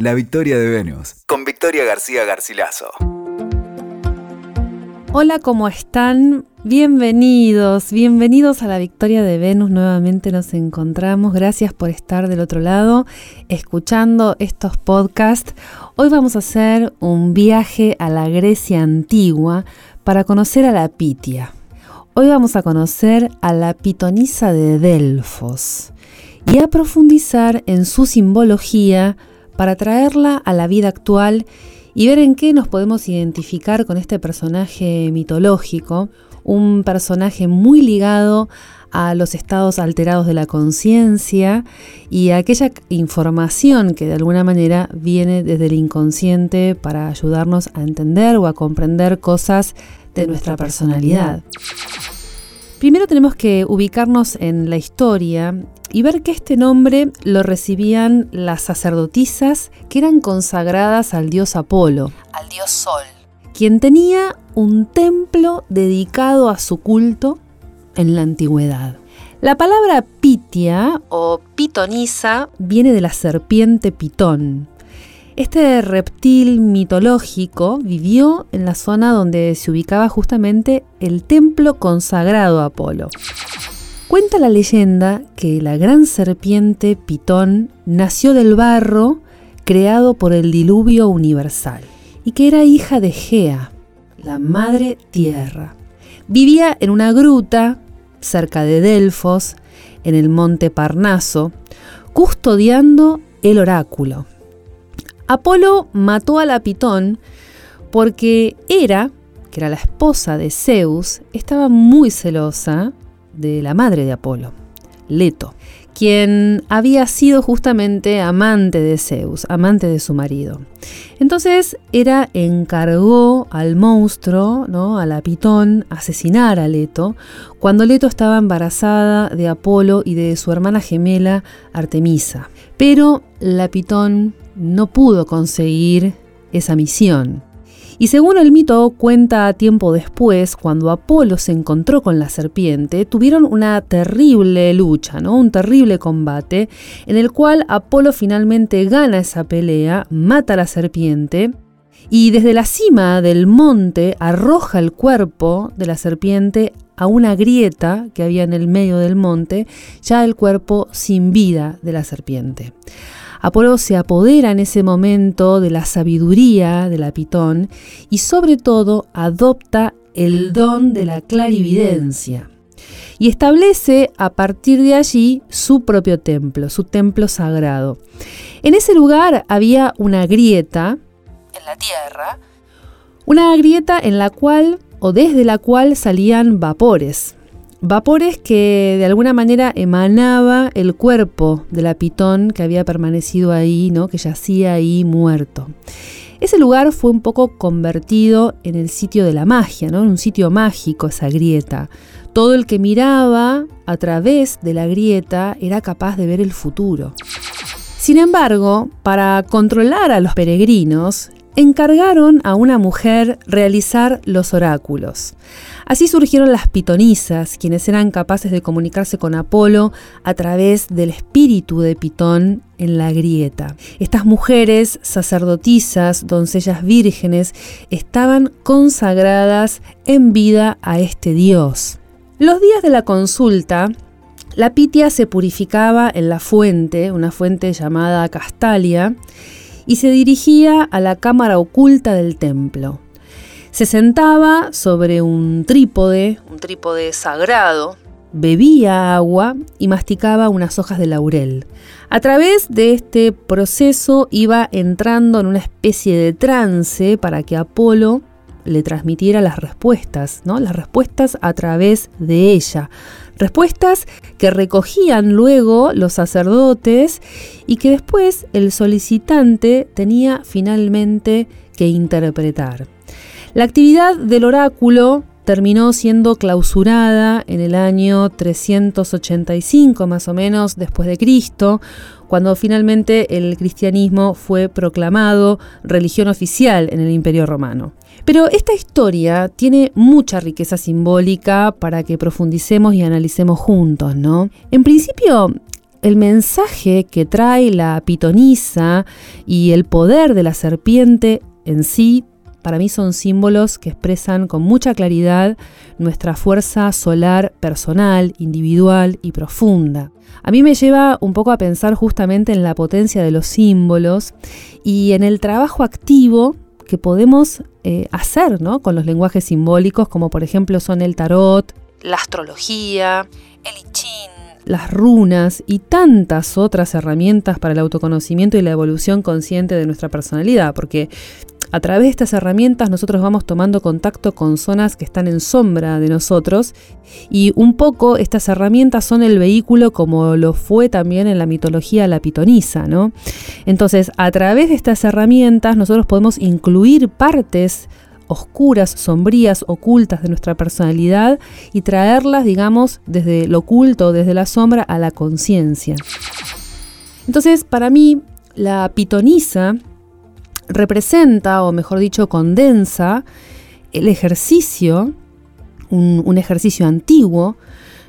La Victoria de Venus, con Victoria García Garcilaso. Hola, ¿cómo están? Bienvenidos, bienvenidos a la Victoria de Venus. Nuevamente nos encontramos. Gracias por estar del otro lado, escuchando estos podcasts. Hoy vamos a hacer un viaje a la Grecia antigua para conocer a la Pitia. Hoy vamos a conocer a la pitonisa de Delfos y a profundizar en su simbología para traerla a la vida actual y ver en qué nos podemos identificar con este personaje mitológico, un personaje muy ligado a los estados alterados de la conciencia y a aquella información que de alguna manera viene desde el inconsciente para ayudarnos a entender o a comprender cosas de nuestra personalidad. Primero tenemos que ubicarnos en la historia y ver que este nombre lo recibían las sacerdotisas que eran consagradas al dios Apolo, al dios Sol, quien tenía un templo dedicado a su culto en la antigüedad. La palabra pitia o pitonisa viene de la serpiente pitón. Este reptil mitológico vivió en la zona donde se ubicaba justamente el templo consagrado a Apolo. Cuenta la leyenda que la gran serpiente Pitón nació del barro creado por el diluvio universal y que era hija de Gea, la madre tierra. Vivía en una gruta cerca de Delfos, en el monte Parnaso, custodiando el oráculo. Apolo mató a la Pitón porque Hera, que era la esposa de Zeus, estaba muy celosa de la madre de Apolo, Leto, quien había sido justamente amante de Zeus, amante de su marido. Entonces Hera encargó al monstruo, ¿no? a la Pitón, asesinar a Leto, cuando Leto estaba embarazada de Apolo y de su hermana gemela Artemisa. Pero la Pitón no pudo conseguir esa misión. Y según el mito cuenta tiempo después, cuando Apolo se encontró con la serpiente, tuvieron una terrible lucha, ¿no? un terrible combate, en el cual Apolo finalmente gana esa pelea, mata a la serpiente, y desde la cima del monte arroja el cuerpo de la serpiente a una grieta que había en el medio del monte, ya el cuerpo sin vida de la serpiente. Apolo se apodera en ese momento de la sabiduría de la Pitón y sobre todo adopta el don de la clarividencia y establece a partir de allí su propio templo, su templo sagrado. En ese lugar había una grieta en la tierra, una grieta en la cual o desde la cual salían vapores, Vapores que de alguna manera emanaba el cuerpo de la pitón que había permanecido ahí, ¿no? que yacía ahí muerto. Ese lugar fue un poco convertido en el sitio de la magia, ¿no? en un sitio mágico, esa grieta. Todo el que miraba a través de la grieta era capaz de ver el futuro. Sin embargo, para controlar a los peregrinos, encargaron a una mujer realizar los oráculos. Así surgieron las pitonisas, quienes eran capaces de comunicarse con Apolo a través del espíritu de Pitón en la grieta. Estas mujeres, sacerdotisas, doncellas vírgenes, estaban consagradas en vida a este dios. Los días de la consulta, la Pitia se purificaba en la fuente, una fuente llamada Castalia, y se dirigía a la cámara oculta del templo. Se sentaba sobre un trípode, un trípode sagrado, bebía agua y masticaba unas hojas de laurel. A través de este proceso iba entrando en una especie de trance para que Apolo le transmitiera las respuestas, ¿no? Las respuestas a través de ella. Respuestas que recogían luego los sacerdotes y que después el solicitante tenía finalmente que interpretar. La actividad del oráculo terminó siendo clausurada en el año 385 más o menos después de Cristo, cuando finalmente el cristianismo fue proclamado religión oficial en el Imperio Romano. Pero esta historia tiene mucha riqueza simbólica para que profundicemos y analicemos juntos, ¿no? En principio, el mensaje que trae la pitonisa y el poder de la serpiente en sí, para mí son símbolos que expresan con mucha claridad nuestra fuerza solar personal, individual y profunda. A mí me lleva un poco a pensar justamente en la potencia de los símbolos y en el trabajo activo que podemos eh, hacer con los lenguajes simbólicos, como por ejemplo son el tarot, la astrología, el las runas y tantas otras herramientas para el autoconocimiento y la evolución consciente de nuestra personalidad, porque a través de estas herramientas nosotros vamos tomando contacto con zonas que están en sombra de nosotros y un poco estas herramientas son el vehículo como lo fue también en la mitología la pitonisa, ¿no? Entonces, a través de estas herramientas nosotros podemos incluir partes oscuras, sombrías, ocultas de nuestra personalidad y traerlas, digamos, desde lo oculto, desde la sombra a la conciencia. Entonces, para mí, la pitonisa representa, o mejor dicho, condensa el ejercicio, un, ejercicio antiguo,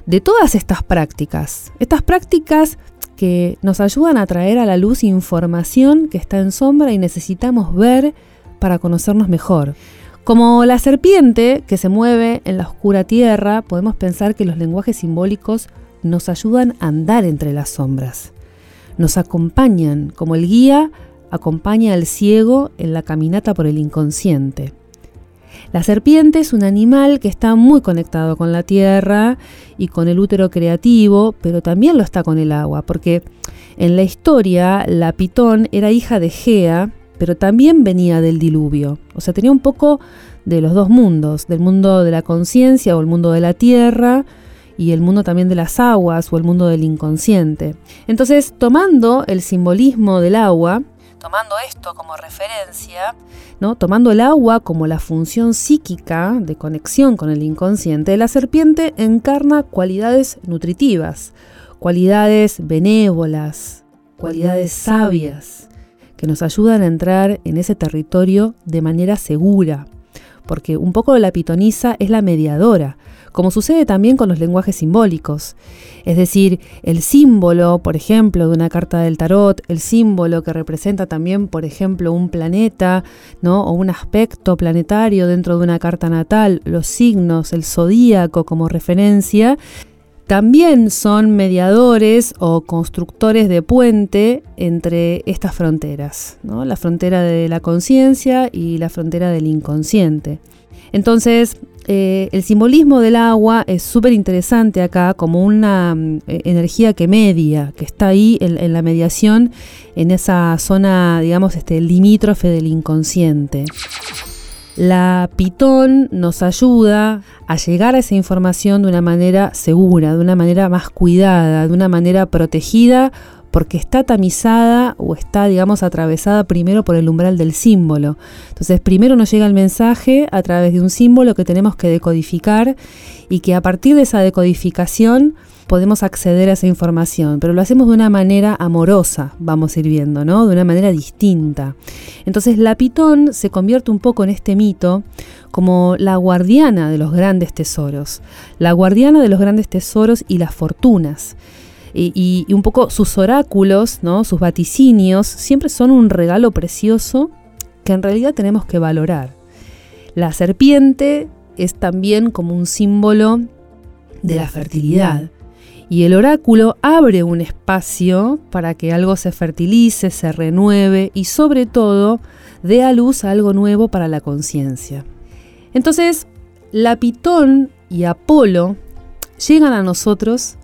de todas estas prácticas. Estas prácticas que nos ayudan a traer a la luz información que está en sombra y necesitamos ver para conocernos mejor. Como la serpiente que se mueve en la oscura tierra, podemos pensar que los lenguajes simbólicos nos ayudan a andar entre las sombras. Nos acompañan como el guía acompaña al ciego en la caminata por el inconsciente. La serpiente es un animal que está muy conectado con la tierra y con el útero creativo, pero también lo está con el agua, porque en la historia la pitón era hija de Gea, pero también venía del diluvio. O sea, tenía un poco de los dos mundos, del mundo de la conciencia o el mundo de la tierra, y el mundo también de las aguas o el mundo del inconsciente. Entonces, tomando el simbolismo del agua, tomando esto como referencia, ¿no? tomando el agua como la función psíquica de conexión con el inconsciente, la serpiente encarna cualidades nutritivas, cualidades benévolas, cualidades sabias, que nos ayudan a entrar en ese territorio de manera segura, porque un poco la pitonisa es la mediadora, como sucede también con los lenguajes simbólicos. Es decir, el símbolo, por ejemplo, de una carta del tarot, el símbolo que representa también, por ejemplo, un planeta, ¿no? o un aspecto planetario dentro de una carta natal, los signos, el zodíaco como referencia, también son mediadores o constructores de puente entre estas fronteras, ¿no? la frontera de la conciencia y la frontera del inconsciente. Entonces, eh, el simbolismo del agua es súper interesante acá como una mm, e, energía que media, que está ahí en, la mediación, en esa zona, digamos, este, limítrofe del inconsciente. La pitón nos ayuda a llegar a esa información de una manera segura, de una manera más cuidada, de una manera protegida porque está tamizada o está, digamos, atravesada primero por el umbral del símbolo. Entonces, primero nos llega el mensaje a través de un símbolo que tenemos que decodificar y que a partir de esa decodificación podemos acceder a esa información, pero lo hacemos de una manera amorosa, vamos a ir viendo, ¿no? De una manera distinta. Entonces, la pitón se convierte un poco en este mito como la guardiana de los grandes tesoros, la guardiana de los grandes tesoros y las fortunas y, un poco sus oráculos, ¿no? sus vaticinios, siempre son un regalo precioso que en realidad tenemos que valorar. La serpiente es también como un símbolo de la fertilidad. Y el oráculo abre un espacio para que algo se fertilice, se renueve y sobre todo dé a luz algo nuevo para la conciencia. Entonces, la Pitón y Apolo llegan a nosotros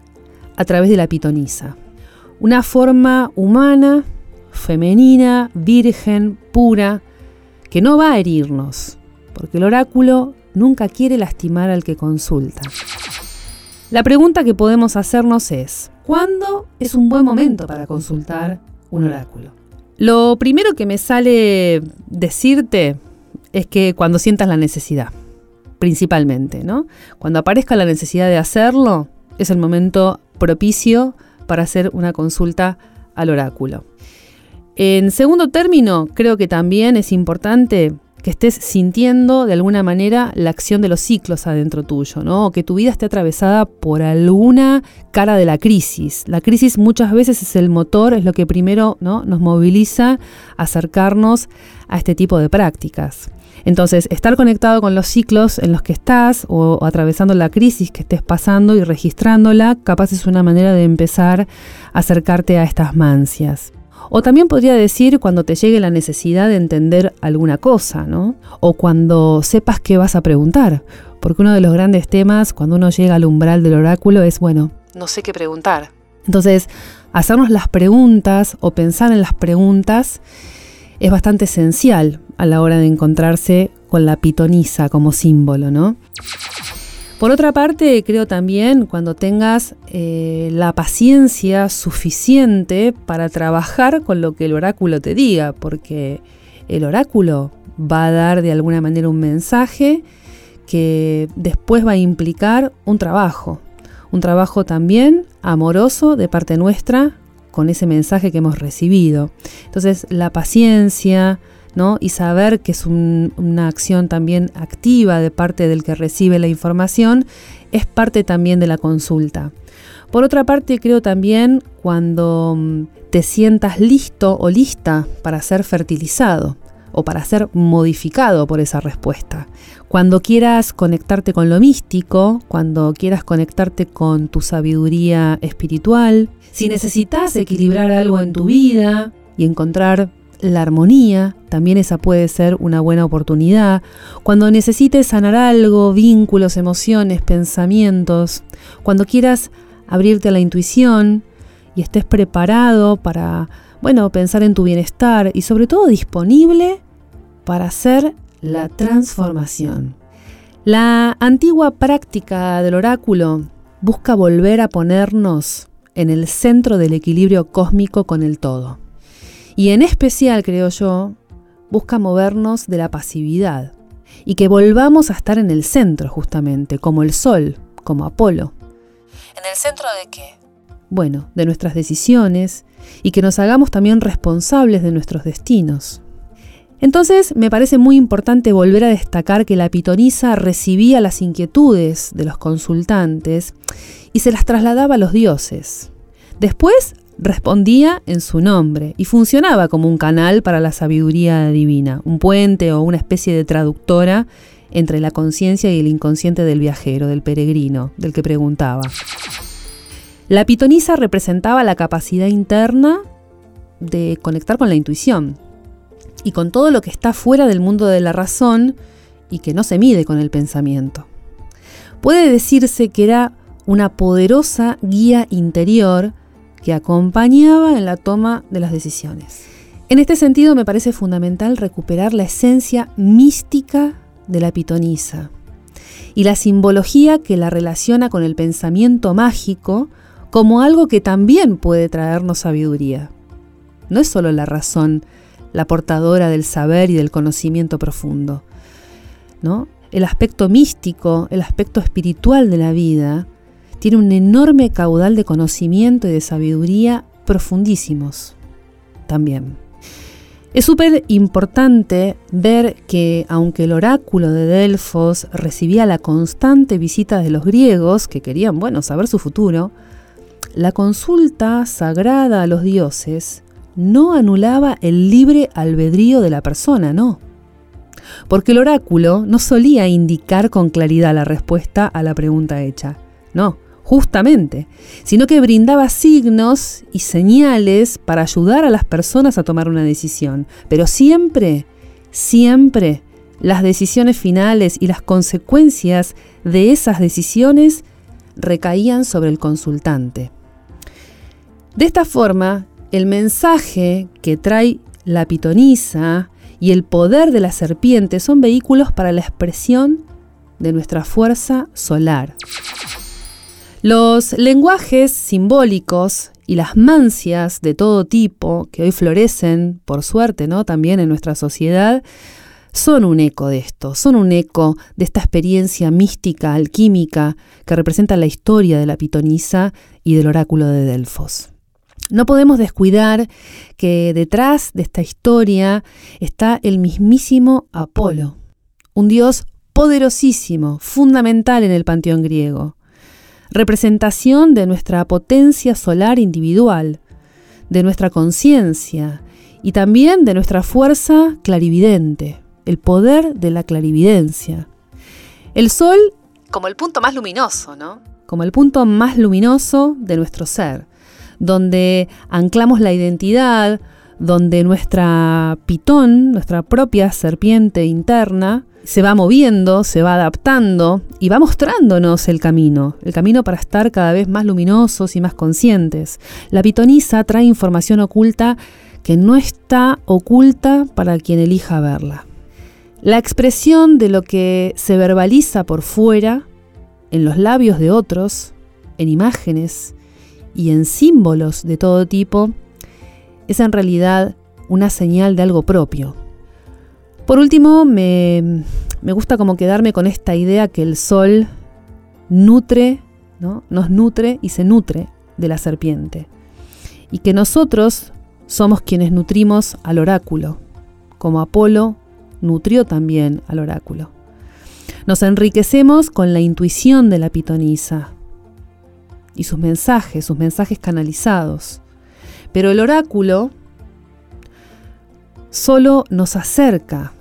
a través de la pitonisa. Una forma humana, femenina, virgen, pura, que no va a herirnos, porque el oráculo nunca quiere lastimar al que consulta. La pregunta que podemos hacernos es, ¿cuándo es un buen momento para consultar un oráculo? Lo primero que me sale decirte es que cuando sientas la necesidad, principalmente, ¿no? Cuando aparezca la necesidad de hacerlo, es el momento propicio para hacer una consulta al oráculo. En segundo término, creo que también es importante que estés sintiendo de alguna manera la acción de los ciclos adentro tuyo, ¿no? O que tu vida esté atravesada por alguna cara de la crisis. La crisis muchas veces es el motor, es lo que primero ¿no? nos moviliza a acercarnos a este tipo de prácticas. Entonces, estar conectado con los ciclos en los que estás o, o, atravesando la crisis que estés pasando y registrándola, capaz es una manera de empezar a acercarte a estas mancias. O también podría decir cuando te llegue la necesidad de entender alguna cosa, ¿no? O cuando sepas qué vas a preguntar. Porque uno de los grandes temas cuando uno llega al umbral del oráculo es, bueno, no sé qué preguntar. Entonces, hacernos las preguntas o pensar en las preguntas es bastante esencial a la hora de encontrarse con la pitonisa como símbolo, ¿no? Por otra parte, creo también cuando tengas eh, la paciencia suficiente para trabajar con lo que el oráculo te diga, porque el oráculo va a dar de alguna manera un mensaje que después va a implicar un trabajo, un trabajo también amoroso de parte nuestra con ese mensaje que hemos recibido. Entonces, la paciencia, y saber que es una acción también activa de parte del que recibe la información es parte también de la consulta. Por otra parte, creo también cuando mm, te sientas listo o lista para ser fertilizado o para ser modificado por esa respuesta. Cuando quieras conectarte con lo místico, cuando quieras conectarte con tu sabiduría espiritual, si necesitas equilibrar algo en tu vida y encontrar la armonía, también esa puede ser una buena oportunidad. Cuando necesites sanar algo, vínculos, emociones, pensamientos, cuando quieras abrirte a la intuición y estés preparado para, bueno, pensar en tu bienestar y sobre todo disponible para hacer la transformación. La antigua práctica del oráculo busca volver a ponernos en el centro del equilibrio cósmico con el todo. Y en especial, creo yo, busca movernos de la pasividad y que volvamos a estar en el centro justamente, como el Sol, como Apolo. ¿En el centro de qué? Bueno, de nuestras decisiones y que nos hagamos también responsables de nuestros destinos. Entonces me parece muy importante volver a destacar que la pitonisa recibía las inquietudes de los consultantes y se las trasladaba a los dioses. Después respondía en su nombre y funcionaba como un canal para la sabiduría divina, un puente o una especie de traductora entre la conciencia y el inconsciente del viajero, del peregrino, del que preguntaba. La pitonisa representaba la capacidad interna de conectar con la intuición y con todo lo que está fuera del mundo de la razón y que no se mide con el pensamiento. Puede decirse que era una poderosa guía interior que acompañaba en la toma de las decisiones. En este sentido me parece fundamental recuperar la esencia mística de la pitonisa y la simbología que la relaciona con el pensamiento mágico como algo que también puede traernos sabiduría. No es solo la razón la portadora del saber y del conocimiento profundo. ¿no? El aspecto místico, el aspecto espiritual de la vida, tiene un enorme caudal de conocimiento y de sabiduría profundísimos también. Es súper importante ver que aunque el oráculo de Delfos recibía la constante visita de los griegos, que querían, bueno, saber su futuro, la consulta sagrada a los dioses no anulaba el libre albedrío de la persona, no. Porque el oráculo no solía indicar con claridad la respuesta a la pregunta hecha, no justamente, sino que brindaba signos y señales para ayudar a las personas a tomar una decisión. Pero siempre, siempre, las decisiones finales y las consecuencias de esas decisiones recaían sobre el consultante. De esta forma, el mensaje que trae la pitonisa y el poder de la serpiente son vehículos para la expresión de nuestra fuerza solar. Los lenguajes simbólicos y las mancias de todo tipo que hoy florecen, por suerte, ¿no? También en nuestra sociedad, son un eco de esto, son un eco de esta experiencia mística, alquímica, que representa la historia de la pitonisa y del oráculo de Delfos. No podemos descuidar que detrás de esta historia está el mismísimo Apolo, un dios poderosísimo, fundamental en el panteón griego, representación de nuestra potencia solar individual, de nuestra conciencia y también de nuestra fuerza clarividente, el poder de la clarividencia. El sol como el punto más luminoso, ¿no? Como el punto más luminoso de nuestro ser donde anclamos la identidad, donde nuestra pitón, nuestra propia serpiente interna, se va moviendo, se va adaptando y va mostrándonos el camino, el camino para estar cada vez más luminosos y más conscientes. La pitonisa trae información oculta que no está oculta para quien elija verla. La expresión de lo que se verbaliza por fuera, en los labios de otros, en imágenes, y en símbolos de todo tipo, es en realidad una señal de algo propio. Por último, me, gusta como quedarme con esta idea que el sol nutre, ¿no? nos nutre y se nutre de la serpiente. Y que nosotros somos quienes nutrimos al oráculo, como Apolo nutrió también al oráculo. Nos enriquecemos con la intuición de la pitonisa, y sus mensajes, sus mensajes canalizados. Pero el oráculo solo nos acerca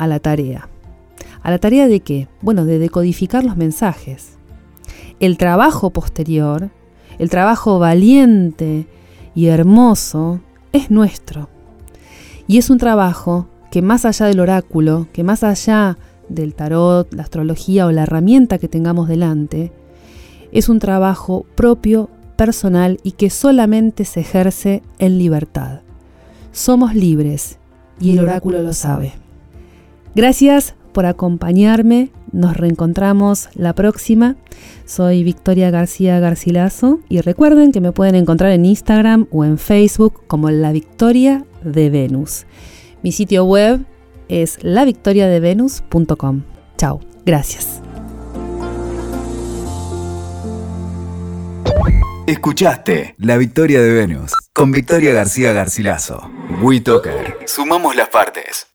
a la tarea. ¿A la tarea de qué? Bueno, de decodificar los mensajes. El trabajo posterior, el trabajo valiente y hermoso, es nuestro. Y es un trabajo que más allá del oráculo, que más allá del tarot, la astrología o la herramienta que tengamos delante, es un trabajo propio, personal y que solamente se ejerce en libertad. Somos libres y el oráculo lo sabe. Gracias por acompañarme. Nos reencontramos la próxima. Soy Victoria García Garcilaso y recuerden que me pueden encontrar en Instagram o en Facebook como La Victoria de Venus. Mi sitio web es lavictoriadevenus.com. Chao, gracias. Escuchaste La Victoria de Venus con Victoria García Garcilaso. WeToker. Sumamos las partes.